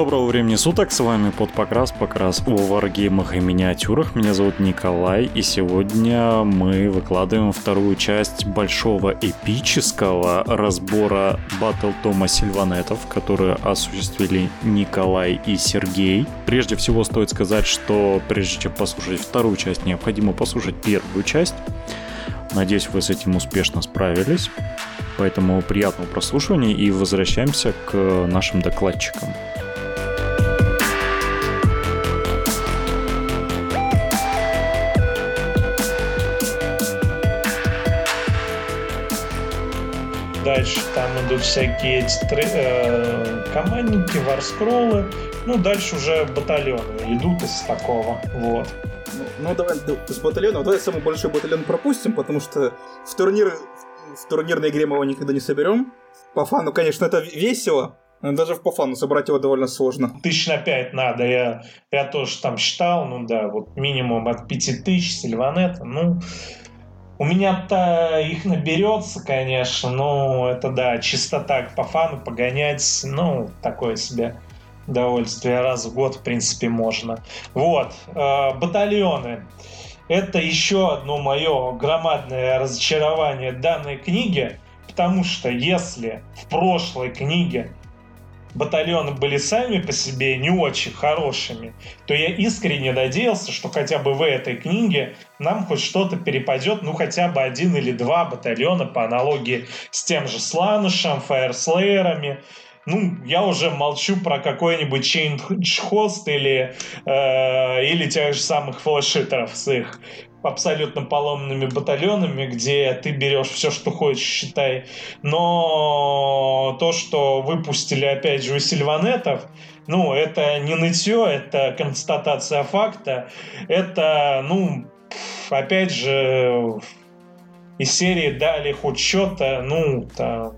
Доброго времени суток, с вами под покрас, покрас о варгеймах и миниатюрах. Меня зовут Николай, и сегодня мы выкладываем вторую часть большого эпического разбора Батл Тома Сильванетов, которую осуществили Николай и Сергей. Прежде всего стоит сказать, что прежде чем послушать вторую часть, необходимо послушать первую часть. Надеюсь, вы с этим успешно справились. Поэтому приятного прослушивания и возвращаемся к нашим докладчикам. Дальше там идут всякие эти э, командники, варскроллы. Ну, дальше уже батальоны идут из такого. Вот. Ну, ну давай с батальона. Давай самый большой батальон пропустим, потому что в турнир в турнирной игре мы его никогда не соберем. По фану, конечно, это весело, но даже по фану собрать его довольно сложно. Тысяч на пять надо. Я, я тоже там считал, ну да, вот минимум от пяти тысяч Сильванета. Ну, у меня-то их наберется, конечно, но это да, чисто так по фану погонять, ну, такое себе удовольствие раз в год, в принципе, можно. Вот, э, батальоны. Это еще одно мое громадное разочарование данной книги, потому что если в прошлой книге батальоны были сами по себе не очень хорошими, то я искренне надеялся, что хотя бы в этой книге нам хоть что-то перепадет, ну хотя бы один или два батальона по аналогии с тем же Сланышем, Фаерслеерами, ну, я уже молчу про какой-нибудь Host или, э, или тех же самых флешитеров с их абсолютно поломанными батальонами, где ты берешь все, что хочешь, считай. Но то, что выпустили, опять же, у Сильванетов, ну, это не нытье, это констатация факта. Это, ну, опять же, из серии дали хоть что-то, ну, там,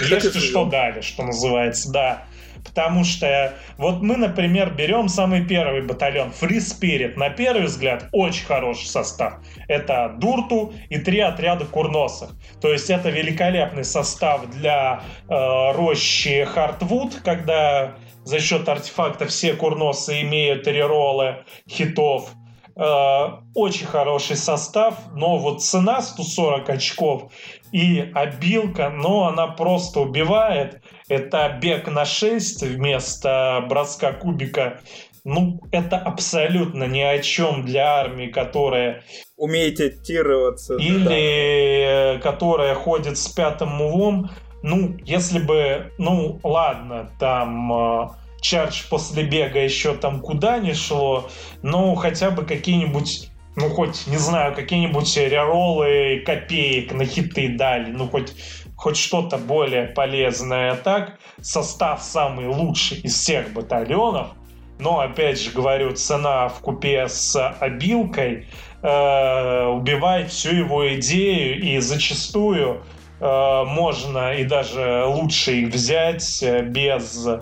если что дали, что называется, да. Потому что вот мы, например, берем самый первый батальон Free Spirit. На первый взгляд очень хороший состав. Это Дурту и три отряда курносов. То есть это великолепный состав для э, рощи Хартвуд, когда за счет артефакта все курносы имеют реролы хитов. Э, очень хороший состав, но вот цена 140 очков и обилка, но она просто убивает. Это бег на 6 вместо броска кубика. Ну, это абсолютно ни о чем для армии, которая... Умеет тирироваться. Или да. которая ходит с пятым мувом. Ну, если бы... Ну, ладно, там... Э, чардж после бега еще там куда не шло, но хотя бы какие-нибудь ну, хоть, не знаю, какие-нибудь реролы копеек на хиты дали, ну, хоть, хоть что-то более полезное. Так, состав самый лучший из всех батальонов, но, опять же говорю, цена в купе с обилкой э, убивает всю его идею, и зачастую э, можно и даже лучше их взять э, без, э,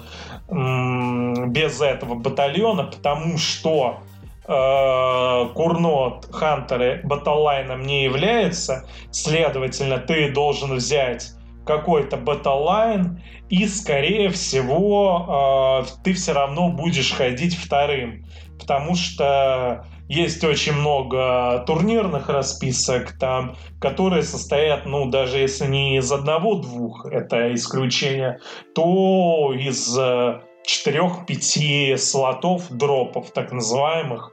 без этого батальона, потому что Э, Курнот Хантеры батллайном не является, следовательно, ты должен взять какой-то батллайн, и, скорее всего, э, ты все равно будешь ходить вторым, потому что есть очень много турнирных расписок там, которые состоят, ну, даже если не из одного-двух, это исключение, то из э, четырех-пяти слотов дропов, так называемых,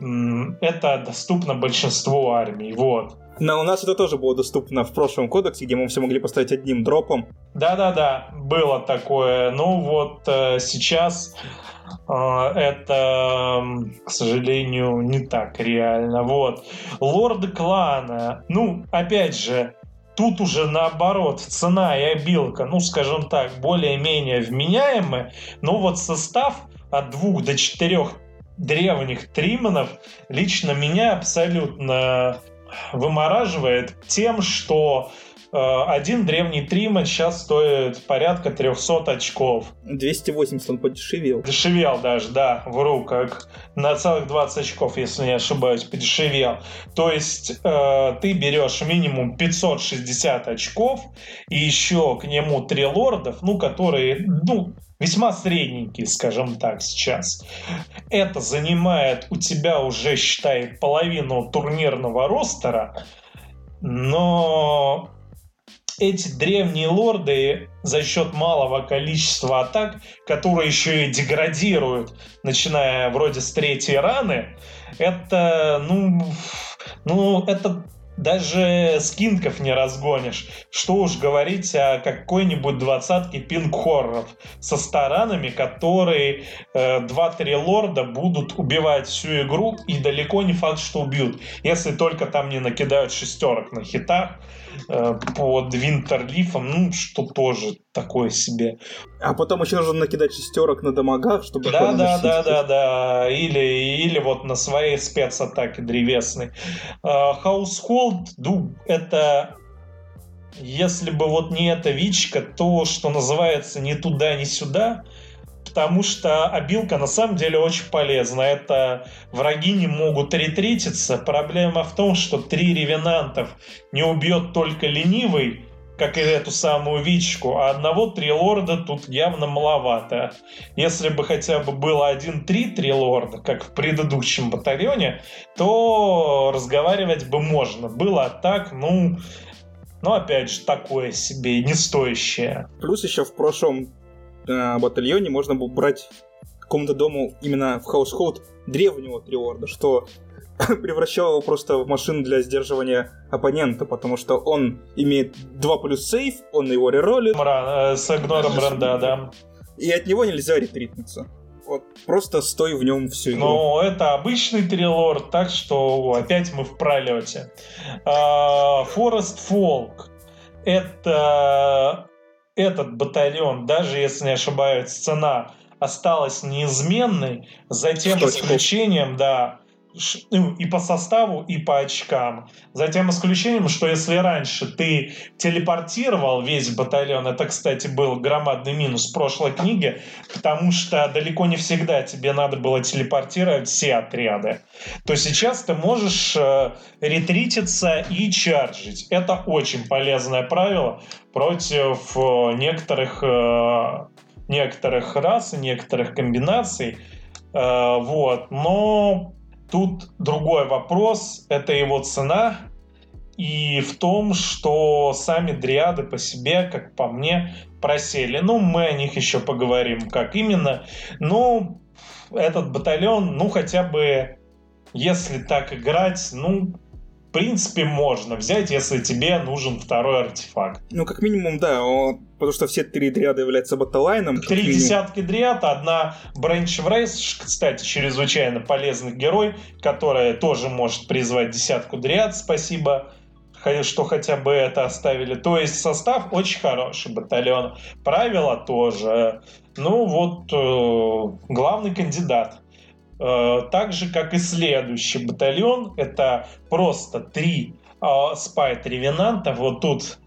это доступно большинству армий. Вот. Но у нас это тоже было доступно в прошлом кодексе, где мы все могли поставить одним дропом. Да-да-да, было такое. Ну вот э, сейчас э, это, к сожалению, не так реально. Вот. Лорды клана. Ну, опять же, тут уже наоборот, цена и обилка, ну, скажем так, более-менее вменяемые, но вот состав от двух до четырех древних триманов лично меня абсолютно вымораживает тем, что э, один древний триман сейчас стоит порядка 300 очков. 280 он подешевел. Дешевел даже, да, вру, как на целых 20 очков, если не ошибаюсь, подешевел. То есть э, ты берешь минимум 560 очков и еще к нему три лордов, ну, которые, ну, весьма средненькие, скажем так, сейчас. Это занимает у тебя уже, считай, половину турнирного ростера, но эти древние лорды за счет малого количества атак, которые еще и деградируют, начиная вроде с третьей раны, это, ну, ну, это даже скинков не разгонишь. Что уж говорить о какой-нибудь двадцатке пинг-хорроров со старанами, которые э, 2-3 лорда будут убивать всю игру, и далеко не факт, что убьют. Если только там не накидают шестерок на хитах, Э, под Винтерлифом, ну, что тоже такое себе. А потом еще нужно накидать шестерок на дамагах, чтобы... Да, да, да, да, да. Или, или вот на своей спецатаке древесной. Household, ну, это если бы вот не эта вичка, то, что называется, ни туда, ни сюда, потому что обилка на самом деле очень полезна. Это враги не могут ретрититься. Проблема в том, что три ревенантов не убьет только ленивый, как и эту самую Вичку, а одного трилорда тут явно маловато. Если бы хотя бы было один-три treelord а, как в предыдущем батальоне, то разговаривать бы можно. Было так, ну, ну опять же, такое себе, не стоящее. Плюс еще в прошлом э, батальоне можно было брать какому-то дому именно в household древнего treelord а, что превращало его просто в машину для сдерживания оппонента, потому что он имеет 2 плюс save, он его reroll ит. Мра, э, с игнором rend а, да. И от него нельзя ретритнуться. Вот просто стой в нем всю игру. Ну, это обычный трилорд, так что опять мы в пролете. Форест uh, Фолк. Это этот батальон, даже если не ошибаюсь, цена осталась неизменной, за тем исключением, да, и по составу, и по очкам. За тем исключением, что если раньше ты телепортировал весь батальон, это, кстати, был громадный минус прошлой книге, потому что далеко не всегда тебе надо было телепортировать все отряды, то сейчас ты можешь э, ретрититься и чарджить. Это очень полезное правило против э, некоторых, э, некоторых рас и некоторых комбинаций. Э, вот. Но Тут другой вопрос, это его цена, и в том, что сами дриады по себе, как по мне, просели. Ну, мы о них еще поговорим, как именно. Но этот батальон, ну, хотя бы, если так играть, ну, принципе, можно взять, если тебе нужен второй артефакт. Ну, как минимум, да, потому что все три дриада являются батлайном. Три минимум. десятки дриад, одна Бренч в Рейс, кстати, чрезвычайно полезный герой, которая тоже может призвать десятку дриад, спасибо что хотя бы это оставили. То есть состав очень хороший батальон. Правила тоже. Ну вот, э, главный кандидат. Э, так же, как и следующий батальон, это просто три э, спайт-ревенанта. Вот тут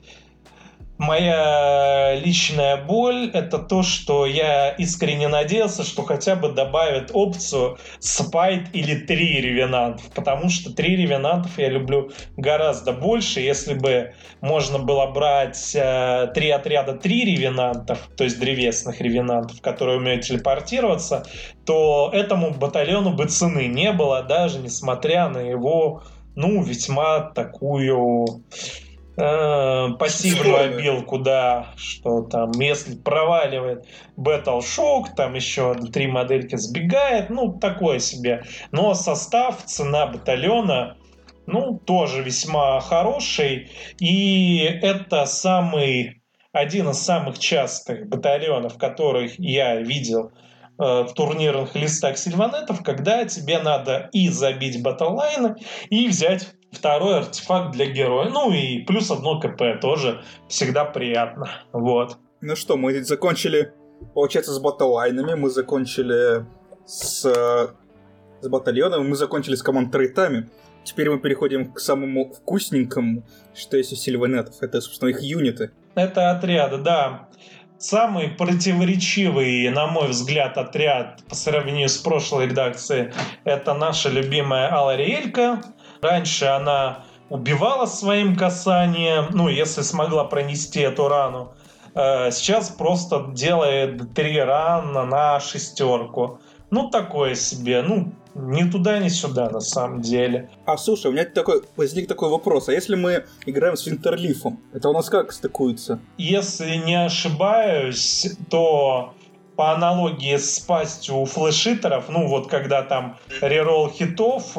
Моя личная боль — это то, что я искренне надеялся, что хотя бы добавят опцию спайт или три ревенантов, потому что три ревенантов я люблю гораздо больше. Если бы можно было брать э, три отряда три ревенантов, то есть древесных ревенантов, которые умеют телепортироваться, то этому батальону бы цены не было, даже несмотря на его, ну, весьма такую пассивную обилку, да, что там, если проваливает Battle Shock, там еще три модельки сбегает, ну, такое себе. Но состав, цена батальона, ну, тоже весьма хороший, и это самый, один из самых частых батальонов, которых я видел э, в турнирных листах сильванетов, когда тебе надо и забить батллайны, и взять второй артефакт для героя. Ну и плюс одно КП тоже всегда приятно. Вот. Ну что, мы закончили, получается, с батлайнами, мы закончили с, с батальоном, мы закончили с команд-трейтами. Теперь мы переходим к самому вкусненькому, что есть у сильванетов. Это, собственно, их юниты. Это отряды, да. Самый противоречивый, на мой взгляд, отряд по сравнению с прошлой редакцией это наша любимая Алариэлька, Раньше она убивала своим касанием, ну, если смогла пронести эту рану. Э, сейчас просто делает три рана на шестерку. Ну, такое себе. Ну, ни туда, ни сюда, на самом деле. А слушай, у меня такой, возник такой вопрос. А если мы играем с Винтерлифом, это у нас как стыкуется? Если не ошибаюсь, то по аналогии с пастью у флешитеров, ну вот когда там реролл хитов,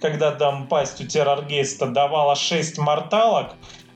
когда там пасть у терроргейста давала 6 морталок,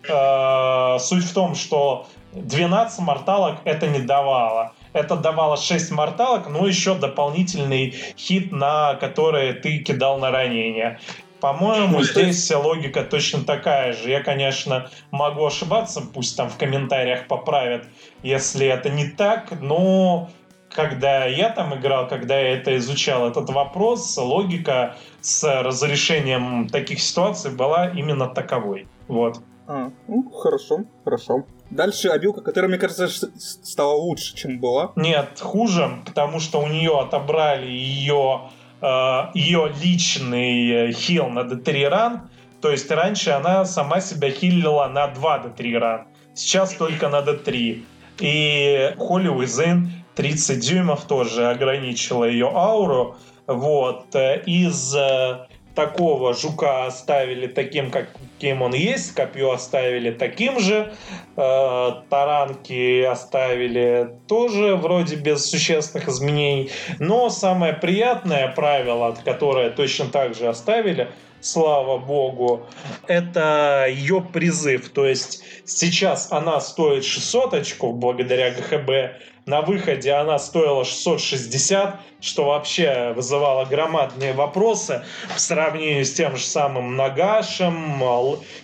э, суть в том, что 12 морталок это не давало. Это давало 6 морталок, но еще дополнительный хит, на который ты кидал на ранение. По-моему, здесь логика точно такая же. Я, конечно, могу ошибаться, пусть там в комментариях поправят, если это не так, но когда я там играл, когда я это изучал, этот вопрос, логика с разрешением таких ситуаций была именно таковой. Вот. А, ну, хорошо, хорошо. Дальше обилка, которая, мне кажется, стала лучше, чем была. Нет, хуже, потому что у нее отобрали ее, э, ее личный хил на D3 ран. То есть раньше она сама себя хилила на 2 D3 ран. Сейчас только на D3. И Holy Within 30 дюймов тоже ограничила ее ауру. Вот. Из э, такого жука оставили таким, каким он есть, копье оставили таким же, э, таранки оставили тоже вроде без существенных изменений. Но самое приятное правило, которое точно так же оставили, слава богу, это ее призыв. То есть сейчас она стоит 600 очков благодаря ГХБ, на выходе она стоила 660, что вообще вызывало громадные вопросы в сравнении с тем же самым Нагашем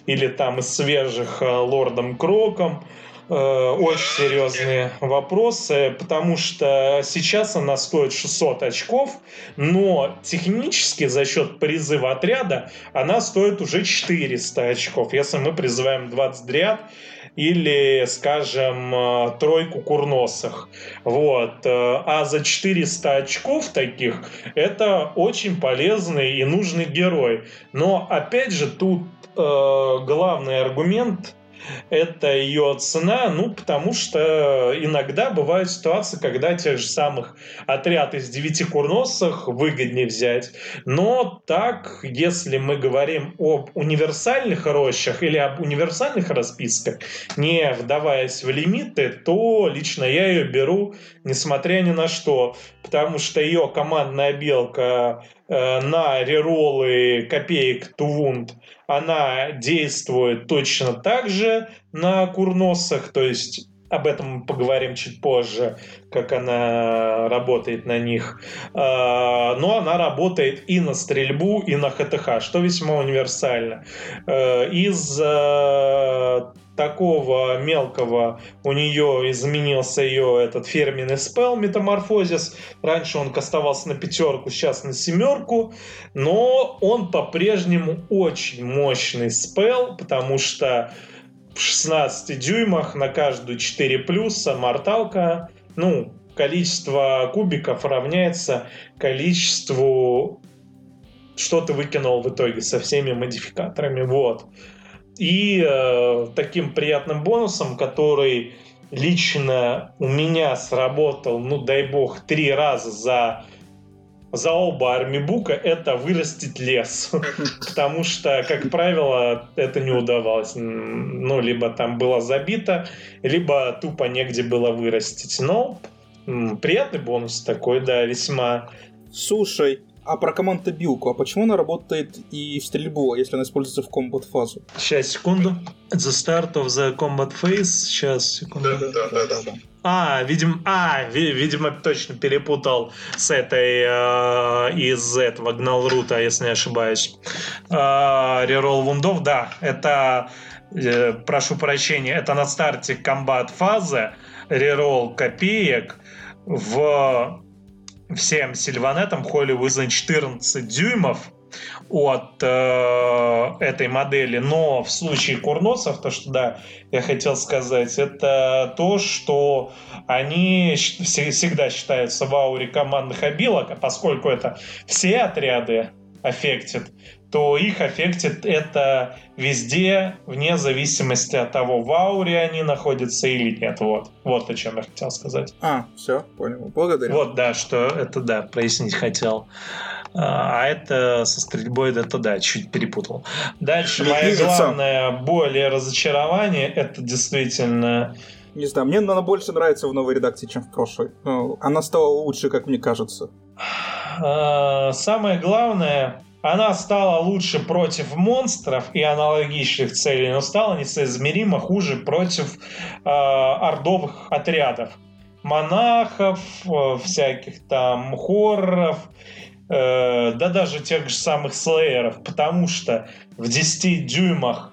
или там из свежих э, Лордом Кроком. Э, очень серьезные вопросы, потому что сейчас она стоит 600 очков, но технически за счет призыва отряда она стоит уже 400 очков. Если мы призываем 20 дряд, или, скажем, э, тройку курносых. Вот. Э, а за 400 очков таких это очень полезный и нужный герой. Но, опять же, тут э, главный аргумент это ее цена, ну, потому что иногда бывают ситуации, когда тех же самых отряд из девяти курносах выгоднее взять. Но так, если мы говорим об универсальных рощах или об универсальных расписках, не вдаваясь в лимиты, то лично я ее беру, несмотря ни на что, потому что ее командная белка на реролы копеек Тувунд она действует точно так же на курносах, то есть об этом мы поговорим чуть позже, как она работает на них. А, но она работает и на стрельбу, и на ХТХ, что весьма универсально. Э, из э, такого мелкого у нее изменился ее этот фирменный спел метаморфозис. Раньше он кастовался на пятерку, сейчас на семерку. Но он по-прежнему очень мощный спел, потому что в 16 дюймах на каждую 4 плюса морталка, ну, количество кубиков равняется количеству что ты выкинул в итоге со всеми модификаторами. Вот. И э, таким приятным бонусом, который лично у меня сработал, ну дай бог, три раза за за оба армибука это вырастить лес. Потому что, как правило, это не удавалось. Ну, либо там было забито, либо тупо негде было вырастить. Но приятный бонус такой, да, весьма. Слушай, а про командобилку, а почему она работает и в стрельбу, если она используется в комбат-фазу? Сейчас, секунду. The start of the combat phase. Сейчас, секунду. Да, да, да, да. да. А, видимо, а, видимо, точно перепутал с этой э, из этого Гналрута, если не ошибаюсь. Э, Рерол вундов, да, это, э, прошу прощения, это на старте комбат фазы, рерол копеек в всем сильванетам Холли Wizard 14 дюймов от э, этой модели, но в случае курносов, то, что да, я хотел сказать, это то, что они всегда считаются в ауре командных обилок, а поскольку это все отряды аффектит, то их аффектит это везде, вне зависимости от того, в ауре они находятся или нет. Вот, вот о чем я хотел сказать. А, все, понял. Благодарю. Вот, да, что это, да, прояснить хотел. А, а это со стрельбой, это да, чуть перепутал. Дальше, мое главное более разочарование, это действительно не знаю, мне она больше нравится в новой редакции, чем в прошлой. Ну, она стала лучше, как мне кажется. А, самое главное, она стала лучше против монстров и аналогичных целей, но стала несоизмеримо хуже против э, ордовых отрядов. Монахов, э, всяких там хорроров, э, да даже тех же самых слееров, потому что в 10 дюймах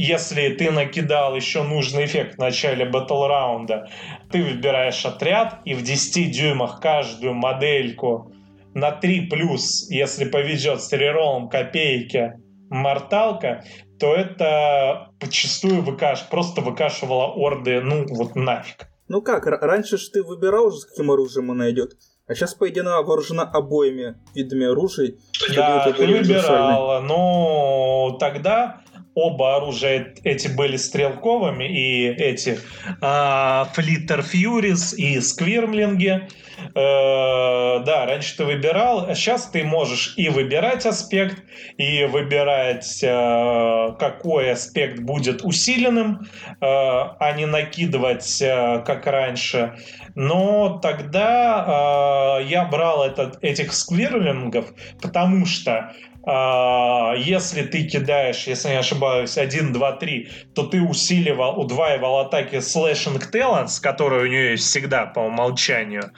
если ты накидал еще нужный эффект в начале батл раунда, ты выбираешь отряд, и в 10 дюймах каждую модельку на 3 плюс, если повезет с реролом копейки морталка, то это почастую выкаш, просто выкашивало орды, ну вот нафиг. Ну как, раньше ж ты выбирал уже, с каким оружием она идет, а сейчас, по идее, она вооружена обоими видами оружий. Да, ты выбирала, но тогда оба оружия эти были стрелковыми, и эти а, Флиттер Фьюрис и Сквирмлинги. Э, да, раньше ты выбирал, а сейчас ты можешь и выбирать аспект, и выбирать, э, какой аспект будет усиленным, э, а не накидывать, как раньше. Но тогда я брал этот, этих сквирлингов, потому что если ты кидаешь, если не ошибаюсь, 1, 2, 3, то ты усиливал, удваивал атаки Slashing Talents, которые у нее есть всегда по умолчанию.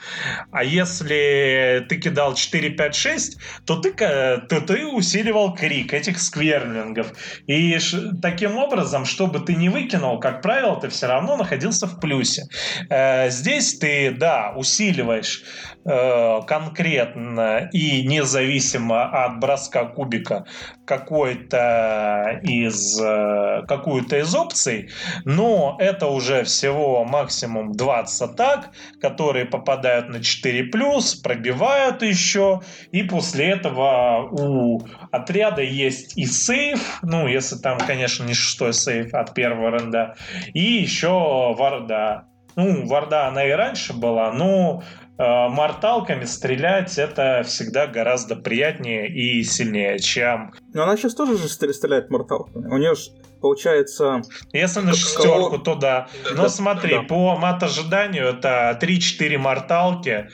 А если ты кидал 4, 5, 6, то ты, то ты усиливал крик этих скверлингов. И таким образом, чтобы ты не выкинул, как правило, ты все равно находился в плюсе. Э, здесь ты, да, усиливаешь Э, конкретно и независимо от броска кубика какой-то из э, какую-то из опций, но это уже всего максимум 20 атак, которые попадают на 4+, пробивают еще, и после этого у отряда есть и сейф, ну, если там, конечно, не шестой сейф от первого ренда, и еще варда. Ну, варда она и раньше была, но морталками стрелять это всегда гораздо приятнее и сильнее, чем... Но она сейчас тоже же стреляет морталками. У нее же получается... Если на шестерку, то да. Но да, смотри, да. по мат-ожиданию это 3-4 морталки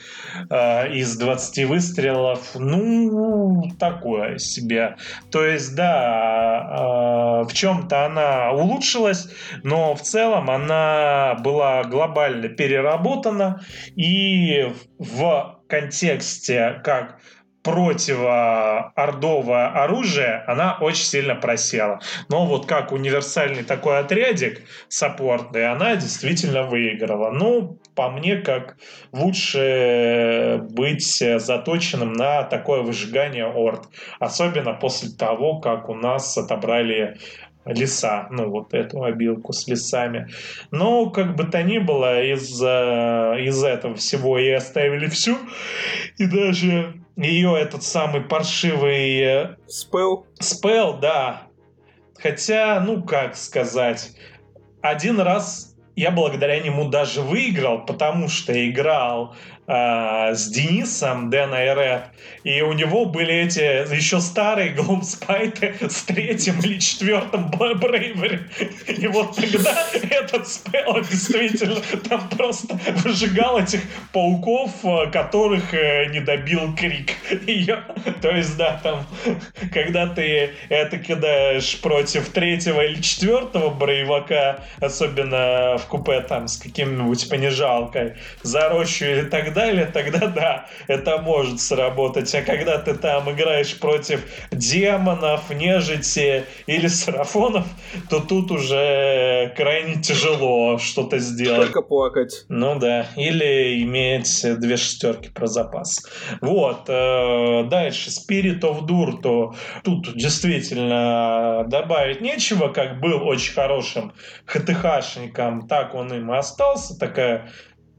э, из 20 выстрелов. Ну, такое себе. То есть, да, э, в чем-то она улучшилась, но в целом она была глобально переработана и в контексте как противоордовое оружие, она очень сильно просела. Но вот как универсальный такой отрядик саппортный, она действительно выиграла. Ну, по мне, как лучше быть заточенным на такое выжигание орд. Особенно после того, как у нас отобрали леса, ну вот эту обилку с лесами. Но как бы то ни было, из, э, из этого всего и оставили всю. И даже ее этот самый паршивый... Э, спел? Спел, да. Хотя, ну как сказать, один раз я благодаря нему даже выиграл, потому что играл э, с Денисом Дэна Ред, и у него были эти еще старые глумспайты с третьим или четвертым Брейвери. И вот тогда этот спел действительно там просто выжигал этих пауков, э, которых э, не добил крик. Ее, то есть, да, там, когда ты это кидаешь против третьего или четвертого брейвака, особенно в купе там с каким-нибудь понижалкой, за рощу или так далее, тогда да, это может сработать. А когда ты там играешь против демонов, нежити или сарафонов, то тут уже крайне тяжело что-то сделать. Только плакать. Ну да, или иметь две шестерки про запас. Вот, э, дальше, Spirit of Dur, тут действительно добавить нечего, как был очень хорошим ХТХшником, так он им и остался, такая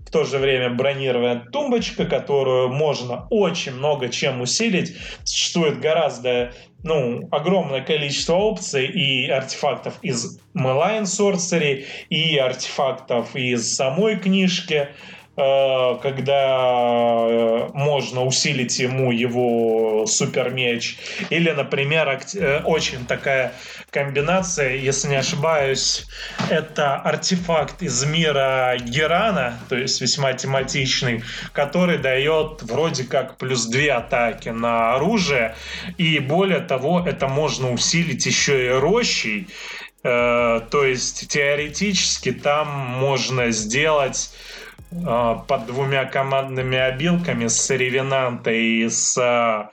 в то же время бронированная тумбочка, которую можно очень много чем усилить. Существует гораздо, ну, огромное количество опций и артефактов из Malign Sorcery, и артефактов из самой книжки. Э, когда э, можно усилить ему его супер меч. Или, например, э, очень такая комбинация, если не ошибаюсь, это артефакт из мира Герана, то есть весьма тематичный, который дает вроде как плюс две атаки на оружие. И более того, это можно усилить еще и рощей. То есть теоретически там можно сделать под двумя командными обилками с Ревенанта и с а,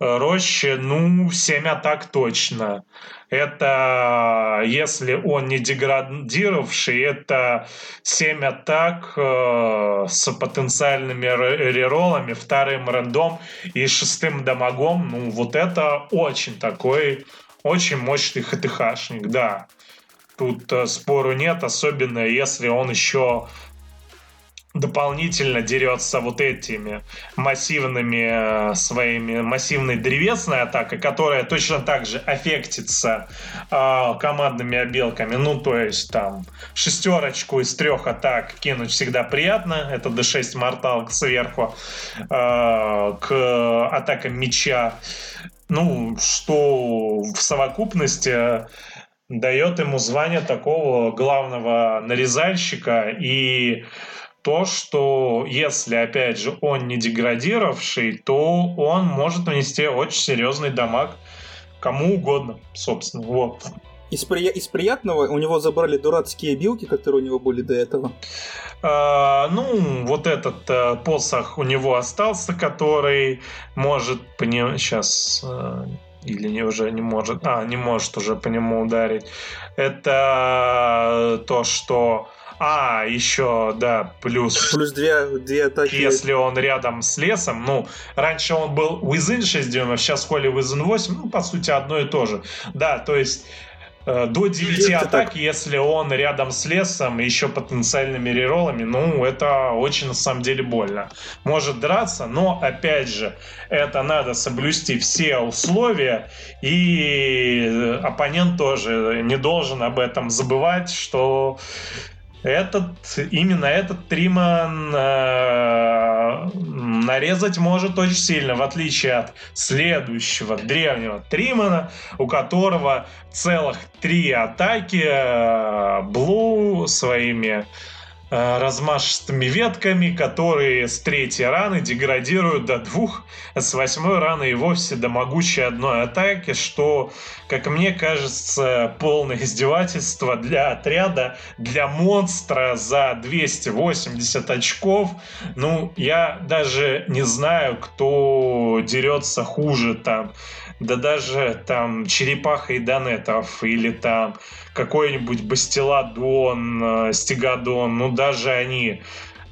Рощи, ну, 7 атак точно. Это, если он не деградировавший, это 7 атак э, с потенциальными реролами, вторым рандом и шестым дамагом. Ну, вот это очень такой, очень мощный ХТХшник, да. Тут э, спору нет, особенно если он еще дополнительно дерется вот этими массивными э, своими массивной древесной атакой, которая точно так же аффектится э, командными обелками. Ну, то есть там шестерочку из трех атак кинуть всегда приятно. Это D6 мортал сверху э, к атакам меча. Ну, что в совокупности дает ему звание такого главного нарезальщика и то, что если, опять же, он не деградировавший, то он может нанести очень серьезный дамаг кому угодно, собственно. Вот. Из, при... из приятного у него забрали дурацкие билки, которые у него были до этого. А, ну, вот этот а, посох у него остался, который может по нему сейчас а, или не уже не может, а не может уже по нему ударить. Это то, что а, еще, да, плюс... Плюс две, две атаки. Если он рядом с лесом, ну, раньше он был within 6 дюймов, сейчас Холли within 8, ну, по сути, одно и то же. Да, то есть э, до 9 это атак, так. если он рядом с лесом и еще потенциальными реролами, ну, это очень, на самом деле, больно. Может драться, но, опять же, это надо соблюсти все условия, и оппонент тоже не должен об этом забывать, что этот, именно этот Триман э, нарезать может очень сильно, в отличие от следующего древнего Тримана, у которого целых три атаки э, Блу своими размашистыми ветками, которые с третьей раны деградируют до двух, а с восьмой раны и вовсе до могучей одной атаки, что, как мне кажется, полное издевательство для отряда, для монстра за 280 очков. Ну, я даже не знаю, кто дерется хуже там да даже там черепаха и донетов, или там какой-нибудь бастиладон, э, стегадон, ну даже они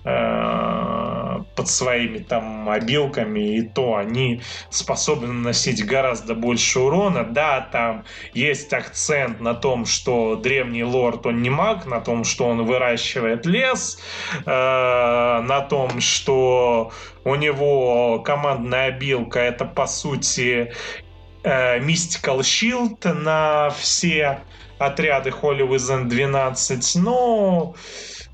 э, под своими там мобилками, и то они способны наносить гораздо больше урона. Да, там есть акцент на том, что древний лорд, он не маг, на том, что он выращивает лес, э, на том, что у него командная обилка это по сути э, Mystical Shield на все отряды Holy Within 12, но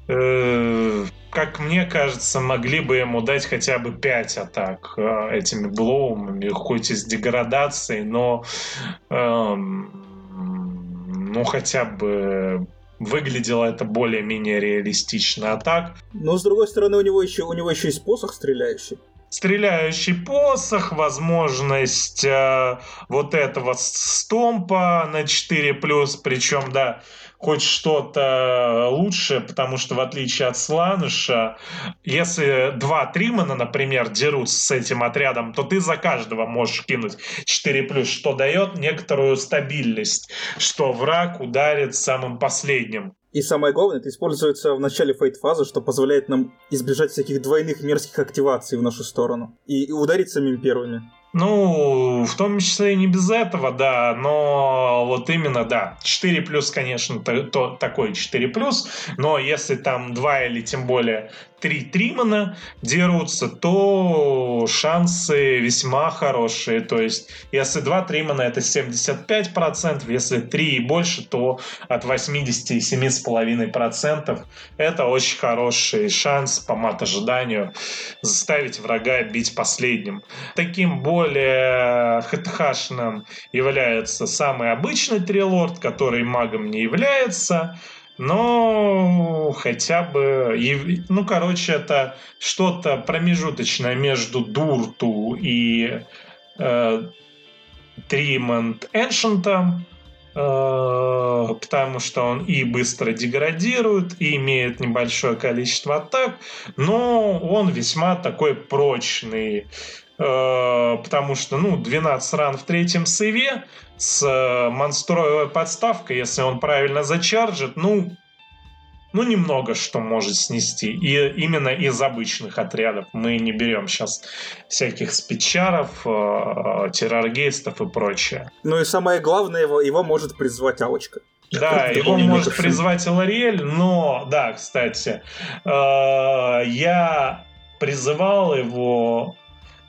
э, как мне кажется, могли бы ему дать хотя бы 5 атак э, этими блоумами, хоть и с деградацией, но э, ну хотя бы выглядело это более-менее реалистично. А так... Но с другой стороны, у него еще, у него еще и посох стреляющий стреляющий посох, возможность э, вот этого стомпа на 4+, причем, да, хоть что-то лучше, потому что в отличие от Сланыша, если два Тримана, например, дерутся с этим отрядом, то ты за каждого можешь кинуть 4+, что дает некоторую стабильность, что враг ударит самым последним. И самое главное, это используется в начале фейт-фазы, что позволяет нам избежать всяких двойных мерзких активаций в нашу сторону. И, ударить самим первыми. Ну, в том числе и не без этого, да, но вот именно, да, 4 плюс, конечно, то, то, такой 4 плюс, но если там 2 или тем более три Тримана дерутся, то шансы весьма хорошие. То есть, если два Тримана это 75%, если три и больше, то от 87,5%. Это очень хороший шанс по мат-ожиданию заставить врага бить последним. Таким более хтхшным является самый обычный трилорд, который магом не является, но хотя бы... Ну, короче, это что-то промежуточное между Дурту и э, Тримонт Эншентом, э, потому что он и быстро деградирует, и имеет небольшое количество атак, но он весьма такой прочный, э, потому что, ну, 12 ран в третьем сейве, с э, монстровой подставкой, если он правильно зачаржит, ну, ну, немного что может снести. И именно из обычных отрядов. Мы не берем сейчас всяких спичаров, э, терроргейстов и прочее. Ну и самое главное, его, его может призвать Алочка. Да, его может призвать Лориэль, но, да, кстати, э, я призывал его,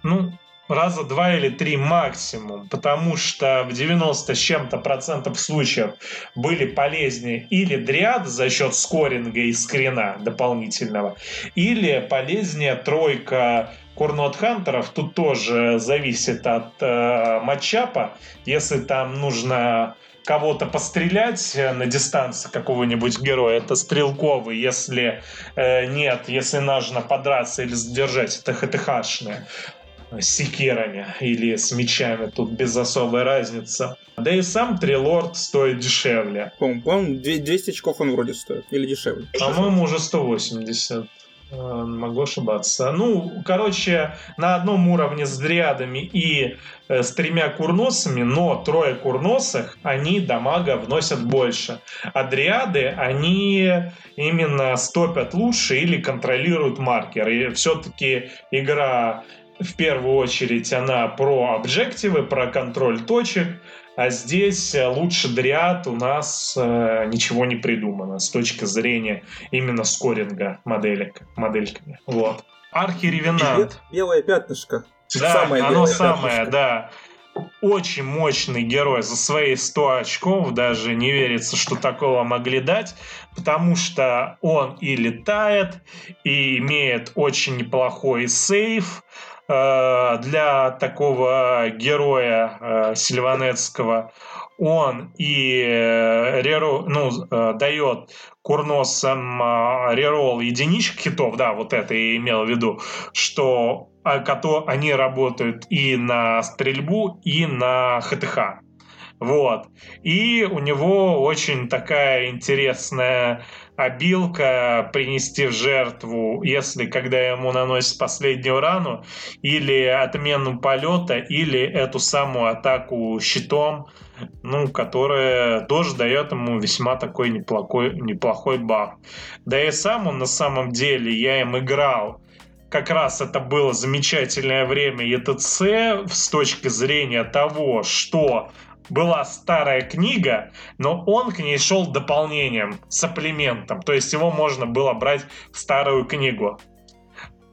ну, раза два или три максимум, потому что в 90 с чем-то процентов случаев были полезнее или дриад за счет скоринга и скрина дополнительного, или полезнее тройка Курнот Хантеров. Тут тоже зависит от э, матчапа. Если там нужно кого-то пострелять на дистанции какого-нибудь героя, это стрелковый. Если э, нет, если нужно подраться или задержать, это ХТХшные с секирами или с мечами, тут без особой разницы. Да и сам Трилорд стоит дешевле. По-моему, 200 очков он вроде стоит, или дешевле. По-моему, уже 180. Э, могу ошибаться. Ну, короче, на одном уровне с дриадами и э, с тремя курносами, но трое курносых, они дамага вносят больше. А дриады, они именно стопят лучше или контролируют маркер. И все-таки игра в первую очередь она про объективы, про контроль точек, а здесь э, лучше дриад у нас э, ничего не придумано с точки зрения именно скоринга моделек, модельками. Вот. Архиревенант. Белое пятнышко. Да, самое оно самое, пятнышко. да. Очень мощный герой за свои 100 очков, даже не верится, что такого могли дать, потому что он и летает, и имеет очень неплохой сейф, для такого героя э, Сильванецкого он и э, рерол, ну, дает курносам рерол единичек хитов, да, вот это и имел в виду, что а, они работают и на стрельбу, и на ХТХ. Вот. И у него очень такая интересная обилка принести в жертву, если когда ему наносит последнюю рану, или отмену полета, или эту самую атаку щитом, ну, которая тоже дает ему весьма такой неплохой, неплохой баф. Да и сам он на самом деле, я им играл, как раз это было замечательное время ЕТЦ с точки зрения того, что была старая книга, но он к ней шел дополнением, сапплементом. То есть его можно было брать в старую книгу.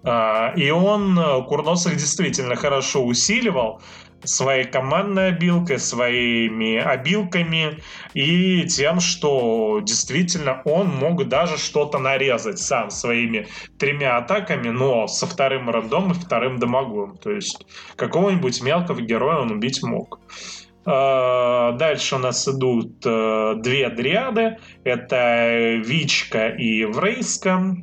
А, и он э, Курносых действительно хорошо усиливал своей командной обилкой, своими обилками и тем, что действительно он мог даже что-то нарезать сам своими тремя атаками, но со вторым рандом и вторым дамагом. То есть какого-нибудь мелкого героя он убить мог. А, дальше у нас идут э, две дриады. Это Вичка и Врейска.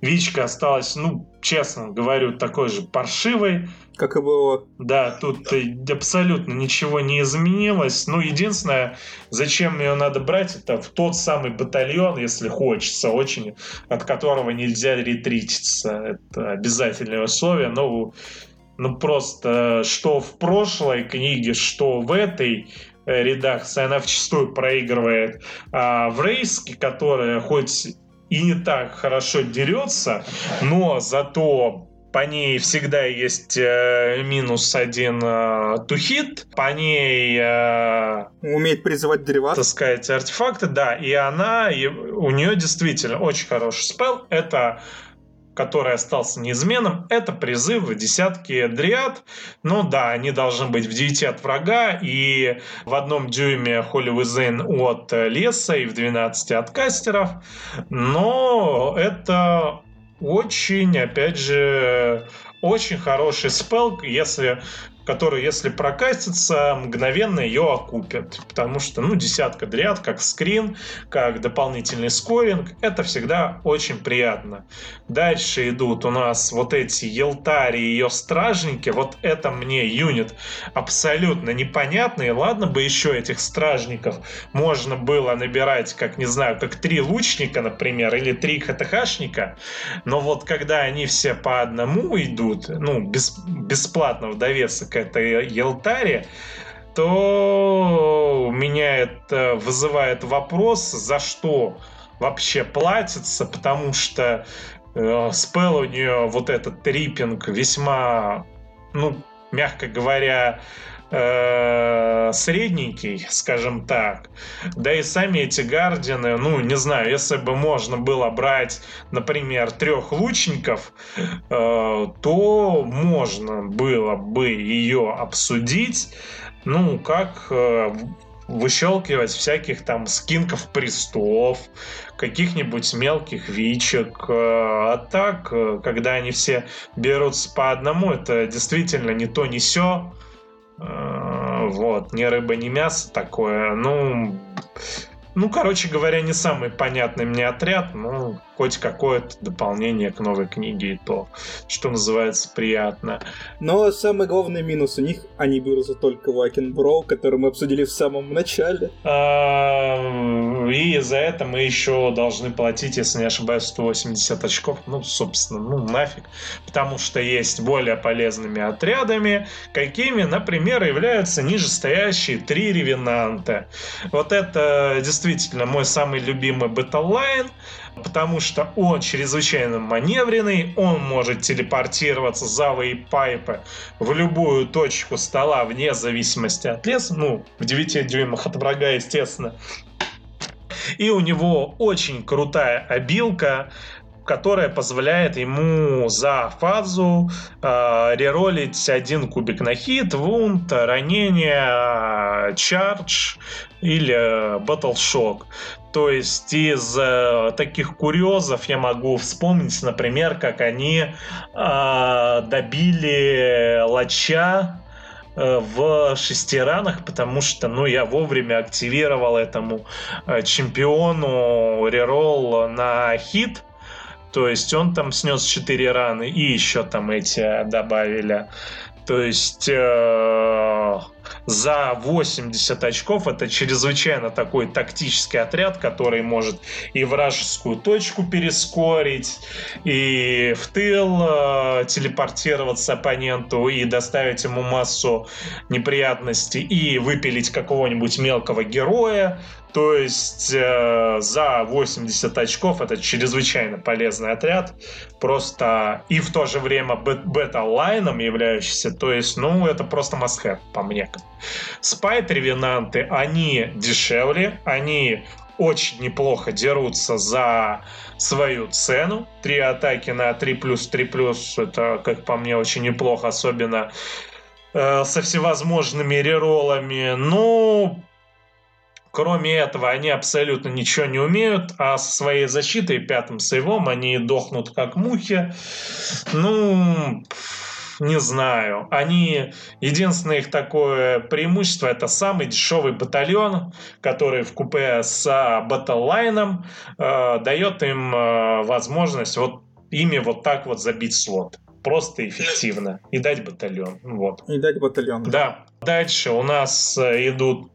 Вичка осталась, ну, честно говорю, такой же паршивой. Как и было. Да, тут абсолютно ничего не изменилось. Ну, единственное, зачем ее надо брать, это в тот самый батальон, если хочется, очень, от которого нельзя ретрититься. Это обязательное условие. Но ну просто что в прошлой книге, что в этой э, редакции, она вчастую проигрывает. А в Рейске, которая хоть и не так хорошо дерется, но зато по ней всегда есть э, минус один э, тухит, по ней... Э, Умеет призывать дериват. Так сказать, артефакты, да, и она, и у нее действительно очень хороший спел, это который остался неизменным, это призыв в десятки дриад. Ну да, они должны быть в девяти от врага и в одном дюйме Holy Within от леса и в 12 от кастеров. Но это очень, опять же, очень хороший спел, если который, если прокатится, мгновенно ее окупят. Потому что, ну, десятка дряд, как скрин, как дополнительный скоринг, это всегда очень приятно. Дальше идут у нас вот эти елтари и ее стражники. Вот это мне юнит абсолютно непонятный. Ладно бы еще этих стражников можно было набирать, как, не знаю, как три лучника, например, или три ХТХшника. Но вот когда они все по одному идут, ну, без, бесплатно в довесок этой Елтаре, то меня это вызывает вопрос, за что вообще платится, потому что э, спел у нее вот этот триппинг весьма, ну, мягко говоря, э, средненький, скажем так. Да и сами эти гардины, ну, не знаю, если бы можно было брать, например, трех лучников, э, то можно было бы ее обсудить, ну, как э, выщелкивать всяких там скинков престов, каких-нибудь мелких вичек. Э, а так, э, когда они все берутся по одному, это действительно не то, не все. Э, вот, ни рыба, ни мясо такое. Ну, ну, короче говоря, не самый понятный мне отряд, но хоть какое-то дополнение к новой книге и то, что называется, приятно. Но самый главный минус у них, они берутся только Вакен Бро, который мы обсудили в самом начале. А, и за это мы еще должны платить, если не ошибаюсь, 180 очков. Ну, собственно, ну нафиг. Потому что есть более полезными отрядами, какими, например, являются нижестоящие три ревенанта. Вот это действительно мой самый любимый беталайн потому что он чрезвычайно маневренный, он может телепортироваться за вейпайпы в любую точку стола вне зависимости от леса, ну, в 9 дюймах от врага, естественно. И у него очень крутая обилка, которая позволяет ему за фазу э, реролить один кубик на хит, вунт, ранение, чардж или батл шок. То есть из э, таких курьезов я могу вспомнить, например, как они э, добили Лача э, в шести ранах, потому что, ну, я вовремя активировал этому э, чемпиону реролл на хит, то есть он там снес 4 раны и еще там эти добавили. То есть э, за 80 очков это чрезвычайно такой тактический отряд, который может и вражескую точку перескорить, и в тыл э, телепортироваться оппоненту, и доставить ему массу неприятностей, и выпилить какого-нибудь мелкого героя. То есть э, за 80 очков это чрезвычайно полезный отряд. Просто и в то же время бета-лайном являющийся. То есть, ну, это просто must по мне. Спайт-ревенанты, они дешевле, они очень неплохо дерутся за свою цену. Три атаки на 3 плюс 3 плюс, это, как по мне, очень неплохо, особенно э, со всевозможными реролами. Ну, Кроме этого, они абсолютно ничего не умеют, а со своей защитой пятым сейвом они дохнут как мухи. Ну, не знаю. Они, единственное их такое преимущество, это самый дешевый батальон, который в купе с батллайном э, дает им э, возможность вот ими вот так вот забить слот просто эффективно и дать батальон. Вот. И дать батальон. Да. Дальше у нас э, идут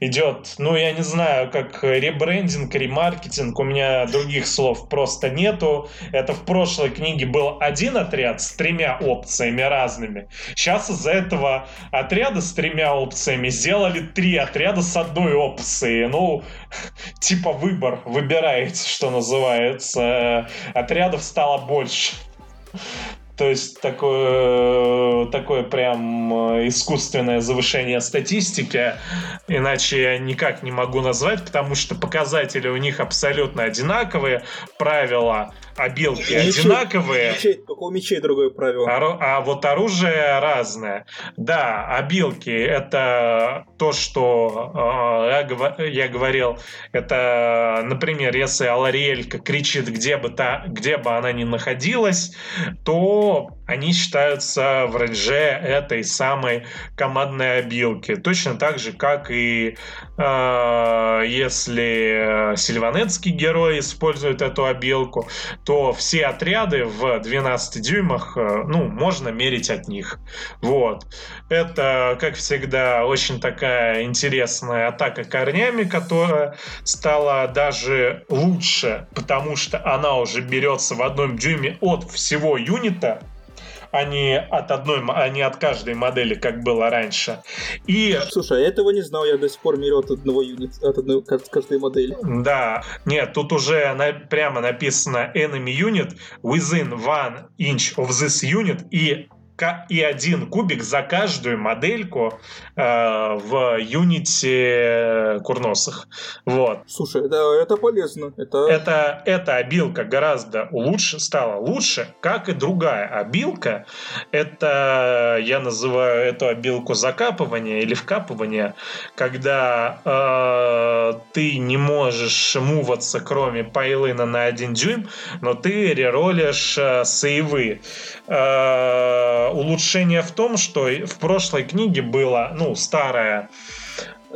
идет, ну, я не знаю, как ребрендинг, ремаркетинг, у меня других слов просто нету. Это в прошлой книге был один отряд с тремя опциями разными. Сейчас из-за этого отряда с тремя опциями сделали три отряда с одной опцией. Ну, типа выбор, выбираете, что называется. Отрядов стало больше. То есть такое такое прям э, искусственное завышение статистики, иначе я никак не могу назвать, потому что показатели у них абсолютно одинаковые, правила обилки мечей, одинаковые. Мечей, только у мечей другое правило. А, а вот оружие разное. Да, обилки это то, что э, я, я говорил, это, например, если Алариэлька кричит, где бы, та, где бы она ни находилась, то они считаются в рейдже этой самой командной обилки. Точно так же, как и э, если сильванетский герой использует эту обилку, то все отряды в 12 дюймах, э, ну, можно мерить от них. Вот. Это, как всегда, очень такая интересная атака корнями, которая стала даже лучше, потому что она уже берется в одном дюйме от всего юнита, а не от одной, а не от каждой модели, как было раньше. И... Слушай, я этого не знал, я до сих пор мерил от одного юнита, от одной каждой модели. Да, нет, тут уже на, прямо написано enemy unit within one inch of this unit и и один кубик за каждую модельку э, в юните курносах. Вот. Слушай, да, это полезно. Это... Это, эта обилка гораздо лучше стала лучше, как и другая обилка. Это я называю эту обилку закапывания или вкапывания, когда э, ты не можешь муваться, кроме пайлына на один дюйм, но ты реролишь э, сейвы. Э, улучшение в том, что в прошлой книге было, ну, старая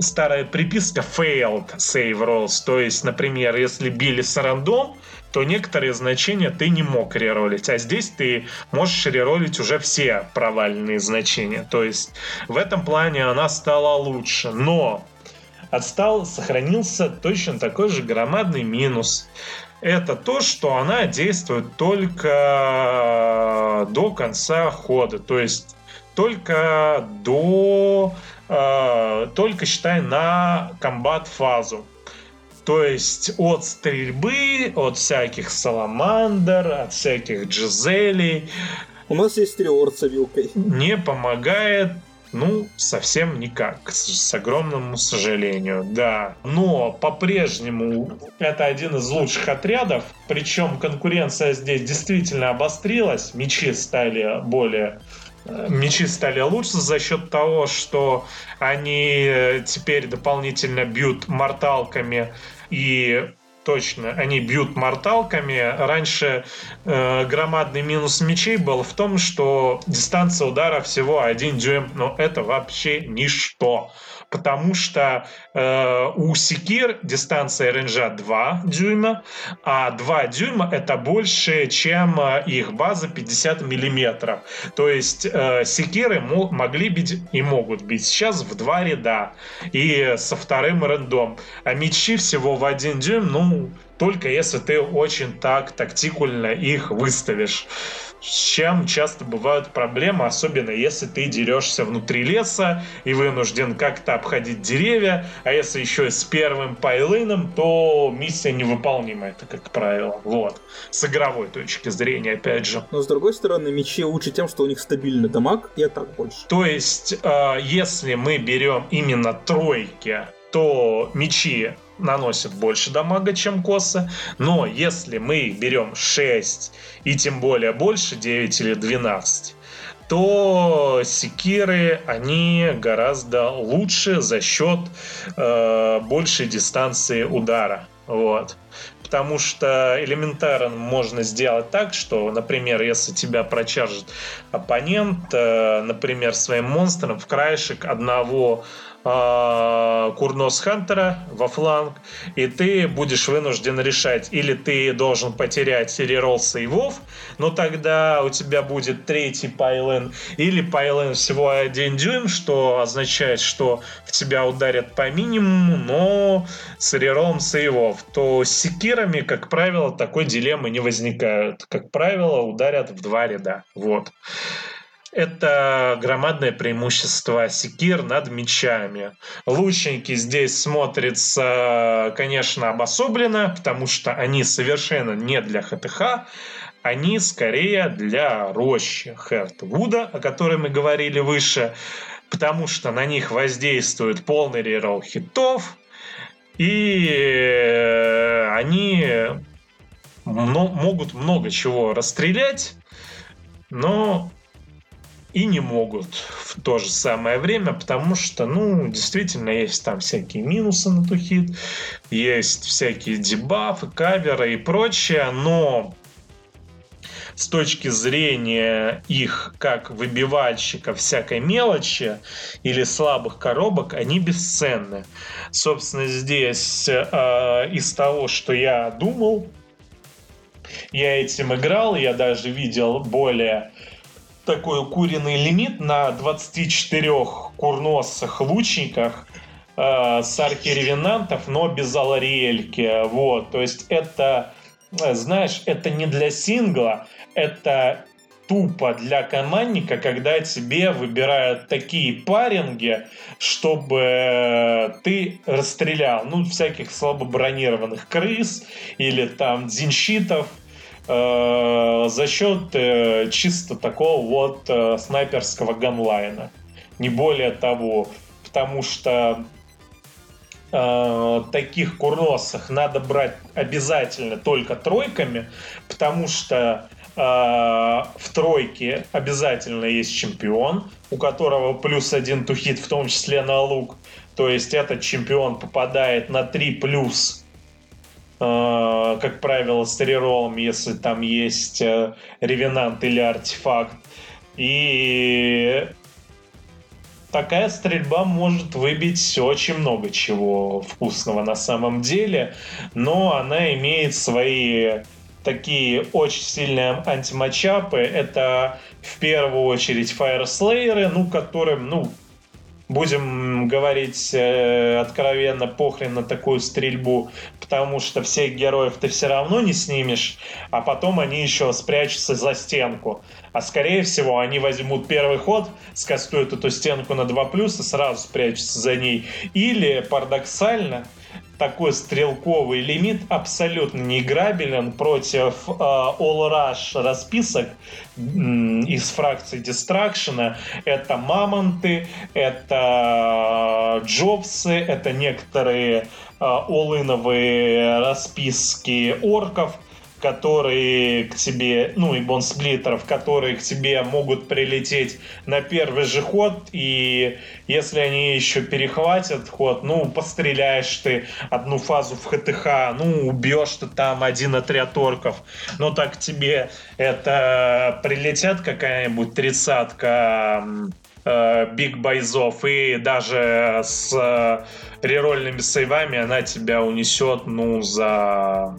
старая приписка failed save rolls. То есть, например, если били с рандом, то некоторые значения ты не мог реролить. А здесь ты можешь реролить уже все провальные значения. То есть в этом плане она стала лучше. Но отстал, сохранился точно такой же громадный минус это то, что она действует только до конца хода. То есть только до... Э, только считай на комбат-фазу. То есть от стрельбы, от всяких саламандр, от всяких джизелей. У нас есть триор с вилкой. Не помогает ну, совсем никак, с огромным сожалению, да. Но по-прежнему это один из лучших отрядов, причем конкуренция здесь действительно обострилась, мечи стали более э, мечи стали лучше за счет того, что они э, теперь дополнительно бьют морталками и точно, они бьют морталками. Раньше э, громадный минус мечей был в том, что дистанция удара всего один дюйм, но это вообще ничто потому что э, у секир дистанция рейнджа 2 дюйма, а 2 дюйма это больше, чем э, их база 50 миллиметров. То есть э, секиры могли бить и могут бить сейчас в два ряда и со вторым рендом. А мечи всего в один дюйм, ну, только если ты очень так тактикульно их выставишь с чем часто бывают проблемы, особенно если ты дерешься внутри леса и вынужден как-то обходить деревья, а если еще и с первым пайлыном, то миссия невыполнима, это как правило. Вот. С игровой точки зрения, опять же. Но с другой стороны, мечи лучше тем, что у них стабильный дамаг и атак больше. То есть, э, если мы берем именно тройки, то мечи наносят больше дамага, чем косы. Но если мы берем 6 и тем более больше, 9 или 12, то секиры, они гораздо лучше за счет э, большей дистанции удара. Вот. Потому что элементарно можно сделать так, что, например, если тебя прочаржит оппонент, э, например, своим монстром в краешек одного Курнос Хантера во фланг, и ты будешь вынужден решать, или ты должен потерять реролл сейвов, но тогда у тебя будет третий пайлен, или пайлен всего один дюйм, что означает, что в тебя ударят по минимуму, но с рероллом сейвов, то с секирами, как правило, такой дилеммы не возникают. Как правило, ударят в два ряда. Вот. Это громадное преимущество секир над мечами. Лучники здесь смотрятся, конечно, обособленно, потому что они совершенно не для ХТХ. они скорее для рощи Хертвуда, о которой мы говорили выше, потому что на них воздействует полный рерол хитов, и э, они могут много чего расстрелять, но и не могут в то же самое время, потому что, ну, действительно, есть там всякие минусы на тухит, есть всякие дебафы, каверы и прочее, но с точки зрения их как выбивальщика всякой мелочи или слабых коробок, они бесценны. Собственно, здесь э, из того, что я думал, я этим играл, я даже видел более такой куриный лимит на 24 курносых лучниках э, с архиревенантов, но без алариэльки. Вот, то есть это, э, знаешь, это не для сингла, это тупо для командника, когда тебе выбирают такие паринги, чтобы ты расстрелял, ну, всяких слабо бронированных крыс или там дзинщитов, Э, за счет э, чисто такого вот э, снайперского ганлайна. Не более того, потому что э, таких курносах надо брать обязательно только тройками, потому что э, в тройке обязательно есть чемпион, у которого плюс один тухит, в том числе на лук. То есть этот чемпион попадает на 3 плюс как правило, с реролом, если там есть э, ревенант или артефакт. И такая стрельба может выбить очень много чего вкусного на самом деле, но она имеет свои такие очень сильные антиматчапы. Это в первую очередь фаерслейеры, ну, которым, ну, будем говорить э, откровенно, похрен на такую стрельбу, потому что всех героев ты все равно не снимешь, а потом они еще спрячутся за стенку. А скорее всего, они возьмут первый ход, скастуют эту стенку на 2+, и сразу спрячутся за ней. Или, парадоксально, такой стрелковый лимит абсолютно неиграбелен против э, All Rush расписок э, из фракции Дистракшена. Это Мамонты, это Джобсы, это некоторые э, олыновые расписки орков – которые к тебе, ну и бонсплиттеров, которые к тебе могут прилететь на первый же ход, и если они еще перехватят ход, ну, постреляешь ты одну фазу в ХТХ, ну, убьешь ты там один отряд орков, но так тебе это прилетят какая-нибудь тридцатка э, биг бойзов, и даже с э, рерольными сейвами она тебя унесет, ну, за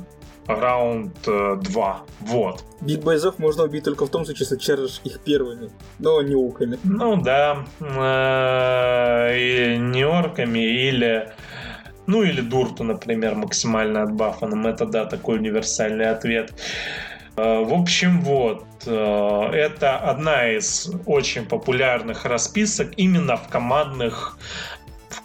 раунд 2. Э, вот. Big boys ов можно убить только в том случае, если charge ишь их первыми, но не уками. Ну да. Э, и не орками, или... Ну или дурту, например, максимально отбафанным. Это, да, такой универсальный ответ. Э, в общем, вот. Это одна из очень популярных расписок именно в командных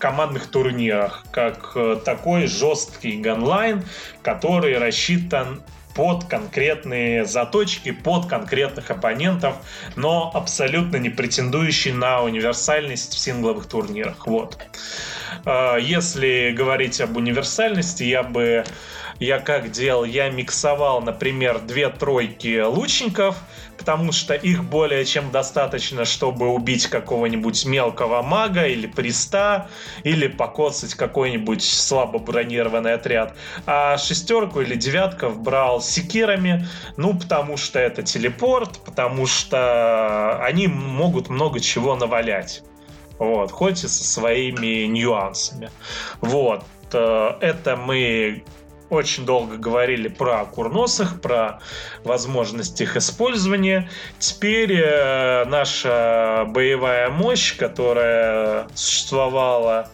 командных турнирах, как э, такой жесткий gunline, который рассчитан под конкретные заточки, под конкретных оппонентов, но абсолютно не претендующий на универсальность в сингловых турнирах. Вот. Э, если говорить об универсальности, я бы я как делал? Я миксовал, например, две тройки лучников, потому что их более чем достаточно, чтобы убить какого-нибудь мелкого мага или приста, или покоцать какой-нибудь слабо бронированный отряд. А шестерку или девятков брал секирами, ну, потому что это телепорт, потому что они могут много чего навалять. Вот, хоть и со своими нюансами. Вот, э, это мы очень долго говорили про курносах, про возможность их использования. Теперь э, наша боевая мощь, которая существовала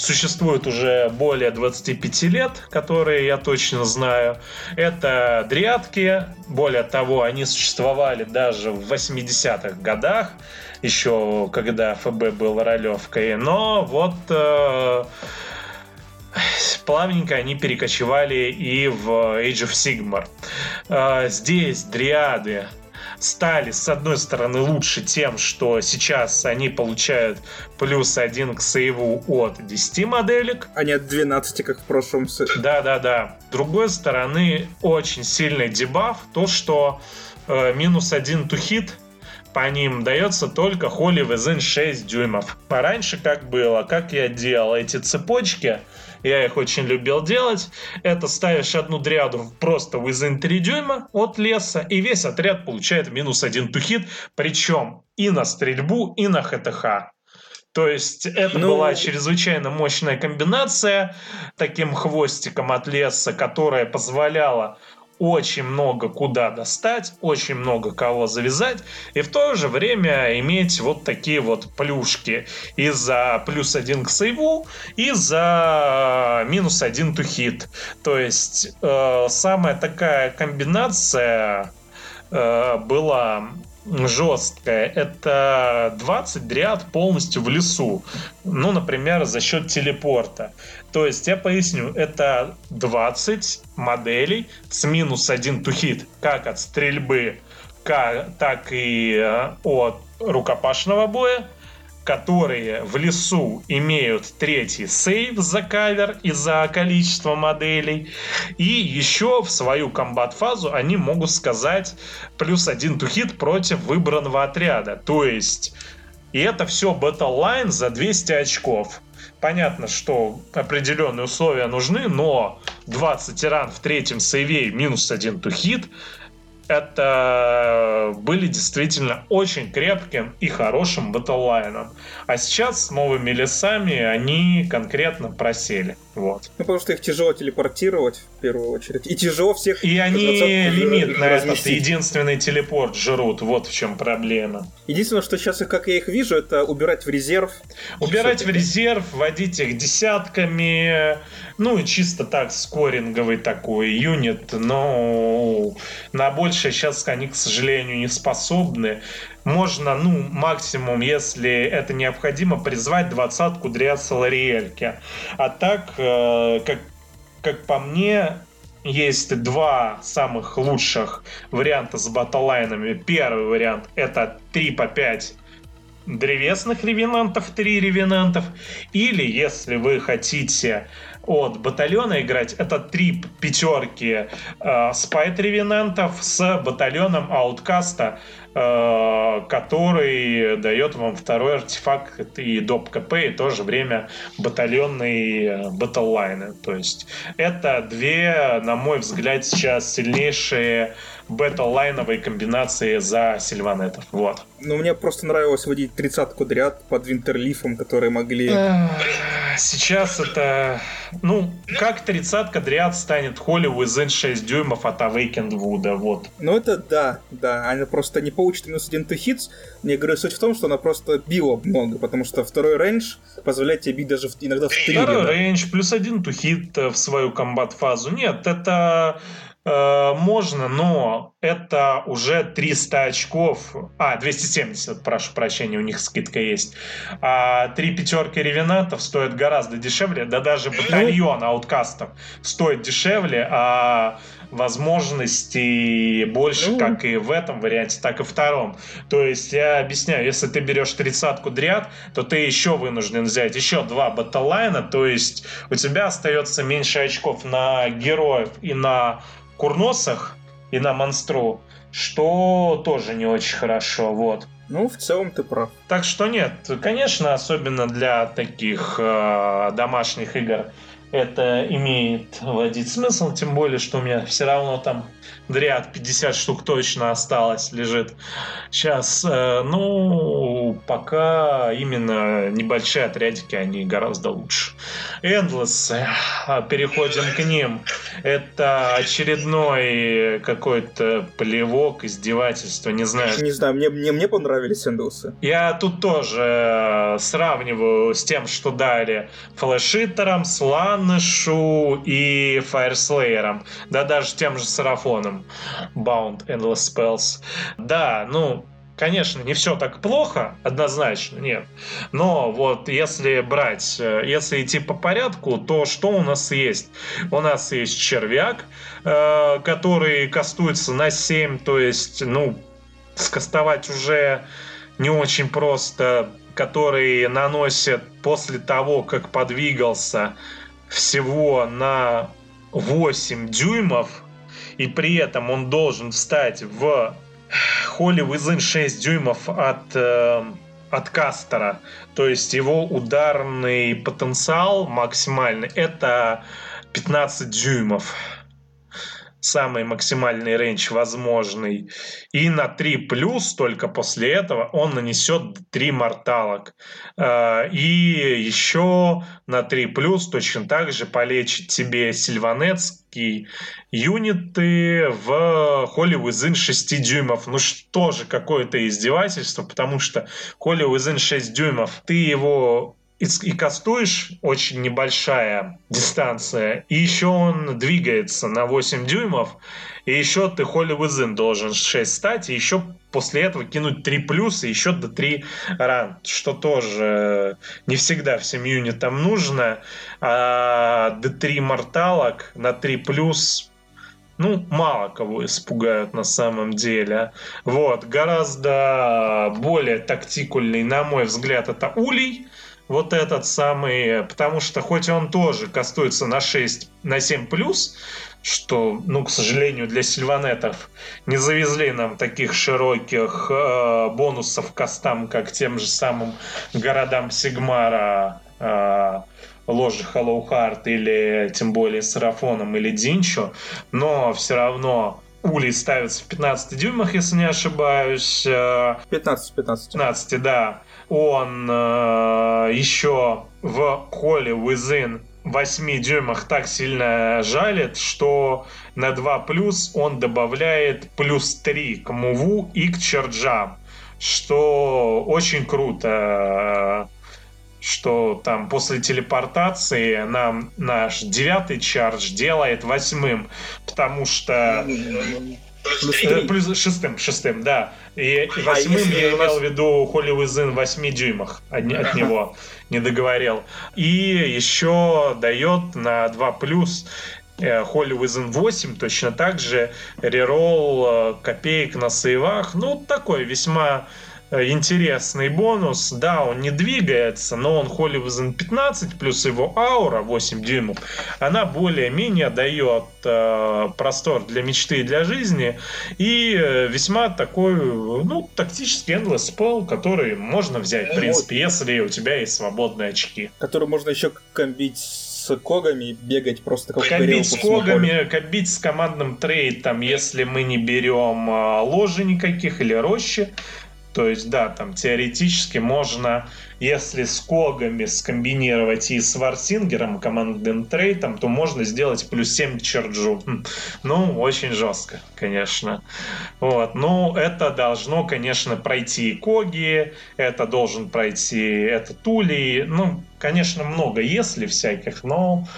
существует уже более 25 лет, которые я точно знаю. Это дриадки. Более того, они существовали даже в 80-х годах, еще когда ФБ был ролевкой. Но вот э, плавненько они перекочевали и в Age of Sigmar. Э, здесь дриады стали, с одной стороны, лучше тем, что сейчас они получают плюс один к сейву от 10 моделек. А не от 12, как в прошлом. Да-да-да. С другой стороны, очень сильный дебаф, то, что э, минус один hit по ним дается только Holy Within 6 дюймов. А раньше как было? Как я делал эти цепочки? Я их очень любил делать. Это ставишь одну дряду просто within 3 дюйма от леса, и весь отряд получает минус один тухит, причем и на стрельбу, и на ХТХ. То есть это ну... была чрезвычайно мощная комбинация таким хвостиком от леса, которая позволяла очень много куда достать, очень много кого завязать, и в то же время иметь вот такие вот плюшки и за плюс один к сейву, и за минус один to hit. То есть э, самая такая комбинация э, была жесткая. Это 20 дриад полностью в лесу. Ну, например, за счет телепорта. То есть, я поясню, это 20 моделей с минус 1 тухит, как от стрельбы, как, так и э, от рукопашного боя, которые в лесу имеют третий сейв за кавер и за количество моделей. И еще в свою комбат-фазу они могут сказать плюс один тухит против выбранного отряда. То есть, и это все Line за 200 очков. Понятно, что определенные условия нужны, но 20 тиран в третьем сейве минус один тухит это были действительно очень крепким и хорошим батллайном. А сейчас с новыми лесами они конкретно просели. Вот. Ну, потому что их тяжело телепортировать, в первую очередь. И тяжело всех... И они лимит на этот единственный телепорт жрут. Вот в чем проблема. Единственное, что сейчас, как я их вижу, это убирать в резерв. Убирать в резерв, вводить их десятками. Ну, и чисто так, скоринговый такой юнит. Но на большее сейчас они, к сожалению, не способны можно, ну, максимум, если это необходимо, призвать двадцатку для Солариэльки. А так, э, как, как по мне, есть два самых лучших варианта с батлайнами. Первый вариант это 3 по 5 древесных ревенантов, 3 ревенантов. Или, если вы хотите от батальона играть, это три пятерки э, спайт ревенантов с батальоном ауткаста который дает вам второй артефакт и доп КП, и в то же время батальонные батллайны. То есть это две, на мой взгляд, сейчас сильнейшие бета-лайновые комбинации за сильванетов. Вот. Ну, мне просто нравилось водить тридцатку дряд под винтерлифом, которые могли... Сейчас это... Ну, как тридцатка дряд станет Холли Within 6 дюймов от Awakened Wood, вот. Ну, это да, да. Она просто не получит минус один to hits. Мне говорю, суть в том, что она просто била много, потому что второй range позволяет тебе бить даже иногда в три. Второй range, плюс один to hit в свою combat-фазу. Нет, это Э, можно, но это уже 300 очков. А, 270, прошу прощения, у них скидка есть. А три пятерки revenant ов стоят гораздо дешевле. Да даже батальон outcast ов стоит дешевле, а возможностей больше, ну. как и в этом варианте, так и втором. То есть, я объясняю, если ты берешь тридцатку дряд, то ты еще вынужден взять еще два батлайна, то есть у тебя остается меньше очков на героев и на курносах и на монстру, что тоже не очень хорошо, вот. Ну, в целом ты прав. Так что нет, конечно, особенно для таких э, домашних игр это имеет вводить смысл, тем более, что у меня все равно там Дриад 50 штук точно осталось, лежит. Сейчас, э, ну, пока именно небольшие отрядики, они гораздо лучше. Endless, э, переходим к ним. Это очередной какой-то плевок, издевательство, не знаю. Не знаю, мне, мне, мне понравились Endless. Я тут тоже сравниваю с тем, что дали Флэшитером, Сланышу и Фаерслеером. Да даже тем же Сарафоном. Bound Endless Spells. Да, ну, конечно, не все так плохо, однозначно, нет. Но вот если брать, э, если идти по порядку, то что у нас есть? У нас есть червяк, э, который кастуется на 7, то есть, ну, скастовать уже не очень просто, который наносит после того, как подвигался всего на 8 дюймов, и при этом он должен встать в холли within 6 дюймов от, э, от кастера. То есть его ударный потенциал максимальный это 15 дюймов самый максимальный рейндж возможный. И на 3 плюс только после этого он нанесет 3 морталок. А, и еще на 3 плюс точно так же полечит тебе сильванецкий юниты в Holy Within 6 дюймов. Ну что же, какое-то издевательство, потому что Holy Within 6 дюймов, ты его и, и кастуешь очень небольшая дистанция, и еще он двигается на 8 дюймов, и еще ты Holy Within должен 6 стать, и еще после этого кинуть 3 плюса, и еще до 3 ран, что тоже не всегда всем юнитам нужно, а до 3 морталок на 3 плюс ну, мало кого испугают на самом деле. Вот, гораздо более тактикульный, на мой взгляд, это Улей, вот этот самый, потому что хоть он тоже кастуется на 6, на 7 плюс, что, ну, к сожалению, для сильванетов не завезли нам таких широких э, бонусов кастам, как тем же самым городам Сигмара, э, Ложи Халлоухарт или тем более Сарафоном или Динчо, но все равно Улей ставится в 15 дюймах, если не ошибаюсь. 15, 15. 15, да он э, еще в холле Within 8 дюймах так сильно жалит, что на 2 плюс он добавляет плюс 3 к муву и к черджам, что очень круто что там после телепортации нам наш девятый чардж делает восьмым, потому что Плюс, э, плюс шестым, шестым, да. И, и а восьмым а я имел в виду Холли Уизен в 8 дюймах от, от него, не договорил. И еще дает на 2 плюс Холли Уизен 8 точно так же реролл э, копеек на сейвах. Ну, такой весьма интересный бонус. Да, он не двигается, но он Holy 15 плюс его аура 8 дюймов, она более-менее дает э, простор для мечты и для жизни. И э, весьма такой, ну, тактический endless spell, который можно взять, в принципе, если у тебя есть свободные очки. Который можно еще комбить с когами бегать просто как Комбить с когами, комбить с командным трейтом, если мы не берем э, ложи никаких или рощи, то есть, да, там теоретически можно, если с когами скомбинировать и с Варсингером, командным трейтом, то можно сделать плюс 7 черджу. Хм. Ну, очень жестко, конечно. Вот. Ну, это должно, конечно, пройти и коги, это должен пройти это тули. Ну, конечно, много если всяких, но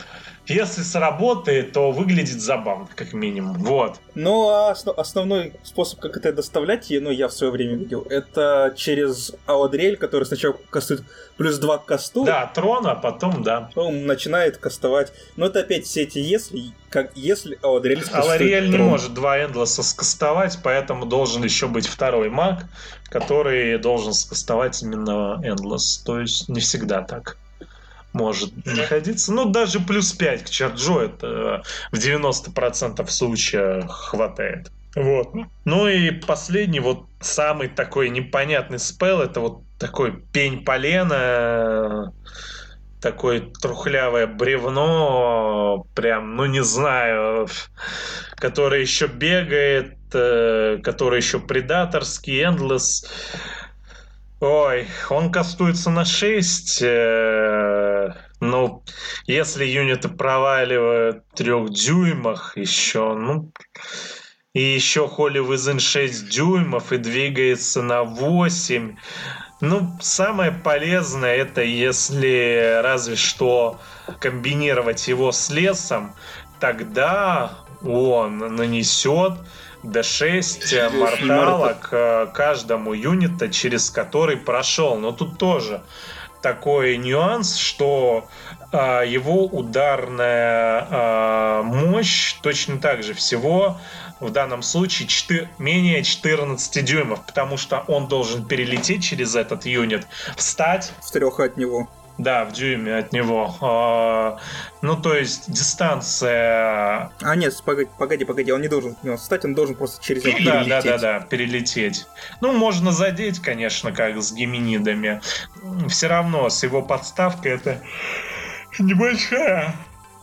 если сработает, то выглядит забавно, как минимум. Вот. Ну, а основной способ, как это доставлять, ну, я в свое время видел, это через Аудрель, который сначала кастует плюс 2 к касту. Да, трон, а потом, да. Он начинает кастовать. Но это опять все эти если, как если Аудрель Аудрель не может два эндлоса скастовать, поэтому должен еще быть второй маг, который должен скастовать именно эндлос. То есть не всегда так может находиться. Ну, даже плюс 5 к Чарджу это в 90% случаев хватает. Вот. Ну и последний, вот самый такой непонятный спел, это вот такой пень полена, такое трухлявое бревно, прям, ну не знаю, которое еще бегает, э, которое еще предаторский, endless. Ой, он кастуется на 6. Ну, если юниты проваливают в трех дюймах еще, ну... И еще Холли Within 6 дюймов и двигается на 8. Ну, самое полезное это если разве что комбинировать его с лесом, тогда он нанесет D6 морталок э, каждому юнита, через который прошел. Но тут тоже такой нюанс, что э, его ударная э, мощь точно так же всего в данном случае 4, менее 14 дюймов, потому что он должен перелететь через этот юнит, встать. В трех от него. Да, в дюйме от него. А, ну, то есть дистанция... А, нет, погоди, погоди, погоди, он не должен от него встать, он должен просто через него перелететь. Да, да, да, да, перелететь. Ну, можно задеть, конечно, как с геминидами. Все равно с его подставкой это небольшая,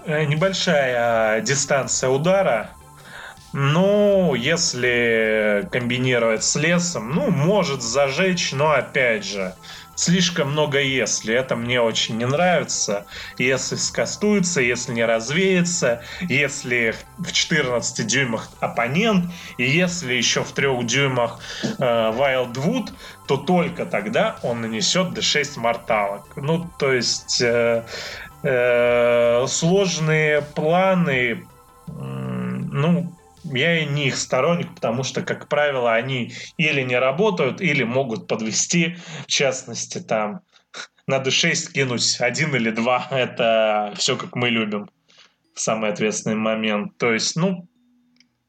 э, небольшая дистанция удара. Ну, если комбинировать с лесом, ну, может зажечь, но опять же, слишком много если. Это мне очень не нравится. Если скастуется, если не развеется, если в 14 дюймах оппонент, и если еще в 3 дюймах э, Wildwood, то только тогда он нанесет D6 морталок. Ну, то есть э, э, сложные планы, ну, я и не их сторонник, потому что, как правило, они или не работают, или могут подвести. В частности, там надо 6 кинуть один или два. Это все как мы любим самый ответственный момент. То есть, ну,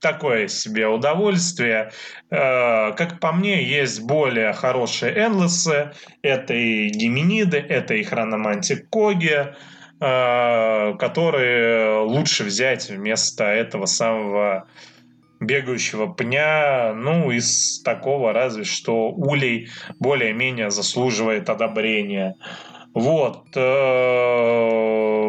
такое себе удовольствие. Э, как по мне, есть более хорошие энлесы. Это и геминиды, это и хрономантик Коги, которые лучше взять вместо этого самого бегающего пня, ну, из такого разве что улей более-менее заслуживает одобрения. Вот.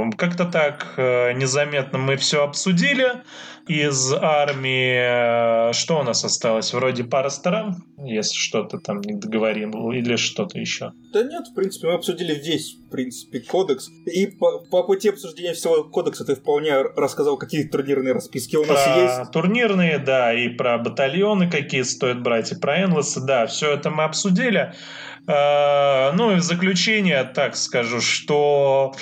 Э, как-то так э, незаметно мы все обсудили из армии. Э, что у нас осталось? Вроде пара сторон, если что-то там не договорим, или что-то еще. Да нет, в принципе, мы обсудили весь, в принципе, кодекс. И по, по пути обсуждения всего кодекса ты вполне рассказал, какие турнирные расписки у нас про есть. Турнирные, да, и про батальоны, какие стоит брать, и про энлесы, да, все это мы обсудили. Э, ну и в заключение так скажу, что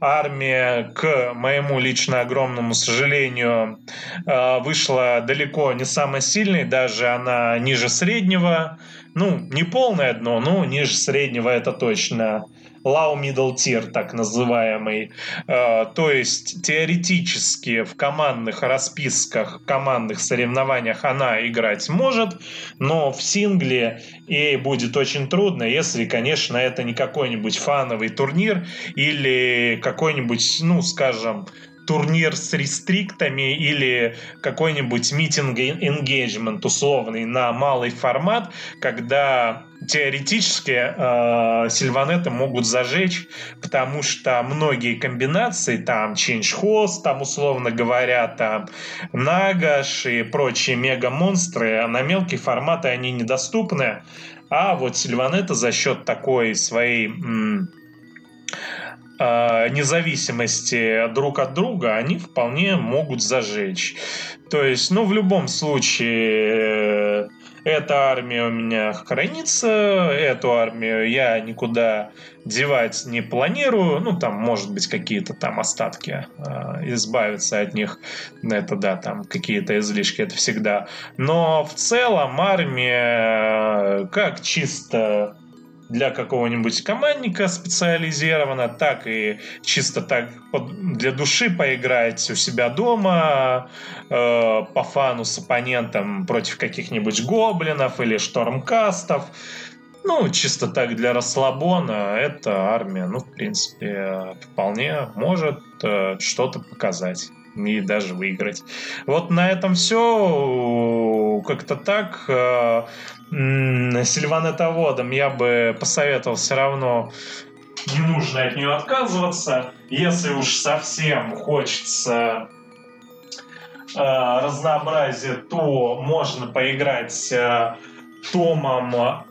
армия, к моему лично огромному сожалению, э, вышла далеко не самой сильной, даже она ниже среднего. Ну, не полное дно, но ниже среднего это точно low middle tier, так называемый. Э, то есть теоретически в командных расписках, командных соревнованиях она играть может, но в сингле ей будет очень трудно, если, конечно, это не какой-нибудь фановый турнир или какой-нибудь, ну, скажем, турнир с рестриктами или какой-нибудь митинг engagement условный на малый формат, когда теоретически э, сильванеты могут зажечь, потому что многие комбинации, там Change Host, там условно говоря, там Нагаш и прочие мега-монстры, на мелкие форматы они недоступны, а вот сильванеты за счет такой своей м- независимости друг от друга, они вполне могут зажечь. То есть, ну, в любом случае, э, эта армия у меня хранится, эту армию я никуда девать не планирую. Ну, там, может быть, какие-то там остатки, э, избавиться от них. Это, да, там какие-то излишки, это всегда. Но в целом армия, э, как чисто для какого-нибудь командника специализированно, так и чисто так для души поиграть у себя дома э, по фану с оппонентом против каких-нибудь гоблинов или штормкастов. Ну, чисто так для расслабона, эта армия, ну, в принципе, вполне может э, что-то показать и даже выиграть. Вот на этом все. Как-то так. Э, Сильванетоводом я бы посоветовал все равно не нужно от нее отказываться. Если уж совсем хочется э, разнообразия, то можно поиграть э, Томом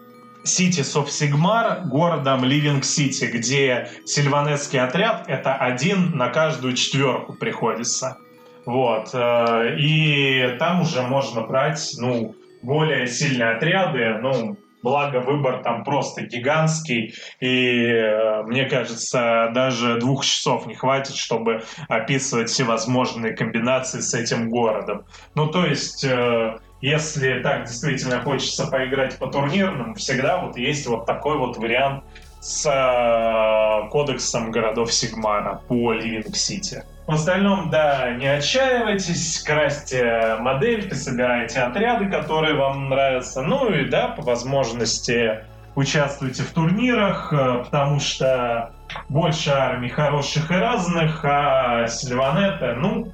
Cities of Sigmar городом Ливинг Сити, где сильванецкий отряд это один на каждую четверку приходится. Вот. Э, и там уже можно брать, ну, более сильные отряды, ну, благо выбор там просто гигантский, и э, мне кажется, даже двух часов не хватит, чтобы описывать всевозможные комбинации с этим городом. Ну, то есть, э, если так действительно хочется поиграть по турнирным, всегда вот есть вот такой вот вариант с э, кодексом городов Сигмара по Ливинг Сити. В остальном, да, не отчаивайтесь, красьте модельки, собирайте отряды, которые вам нравятся. Ну и да, по возможности участвуйте в турнирах, э, потому что больше армий хороших и разных, а Сильванета, ну,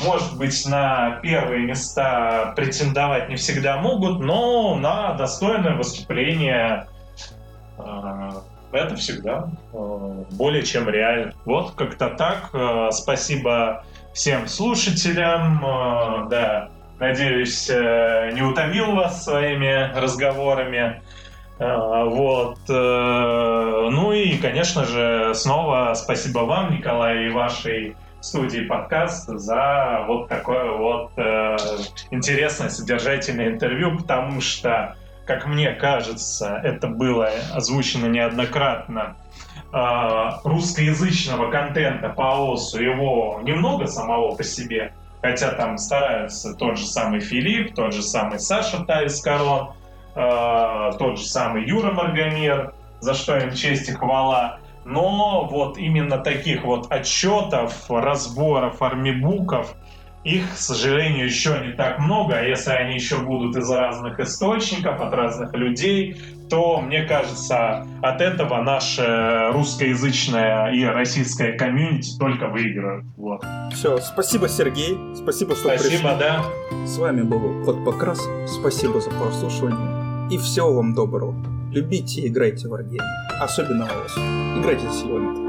может быть, на первые места претендовать не всегда могут, но на достойное выступление э, это всегда э, более чем реально. Вот как-то так. Э, спасибо всем слушателям. Да, надеюсь, не утомил вас своими разговорами. Вот. Ну и, конечно же, снова спасибо вам, Николай, и вашей студии подкаст за вот такое вот э, интересное содержательное интервью, потому что, как мне кажется, это было озвучено неоднократно, э, русскоязычного контента по ОСу его немного самого по себе, хотя там стараются тот же самый Филипп, тот же самый Саша Корон, э, тот же самый Юра Маргамир, за что им честь и хвала но вот именно таких вот отчетов, разборов, армибуков, их, к сожалению, еще не так много, а если они еще будут из разных источников, от разных людей, то, мне кажется, от этого наше русскоязычное и российское комьюнити только выиграют. Вот. Все, спасибо, Сергей. Спасибо, что спасибо, пришли. да. С вами был Кот Покрас. Спасибо за прослушивание. И всего вам доброго. Любите и играйте в Wargame. Особенно ОС. Играйте с Силометом.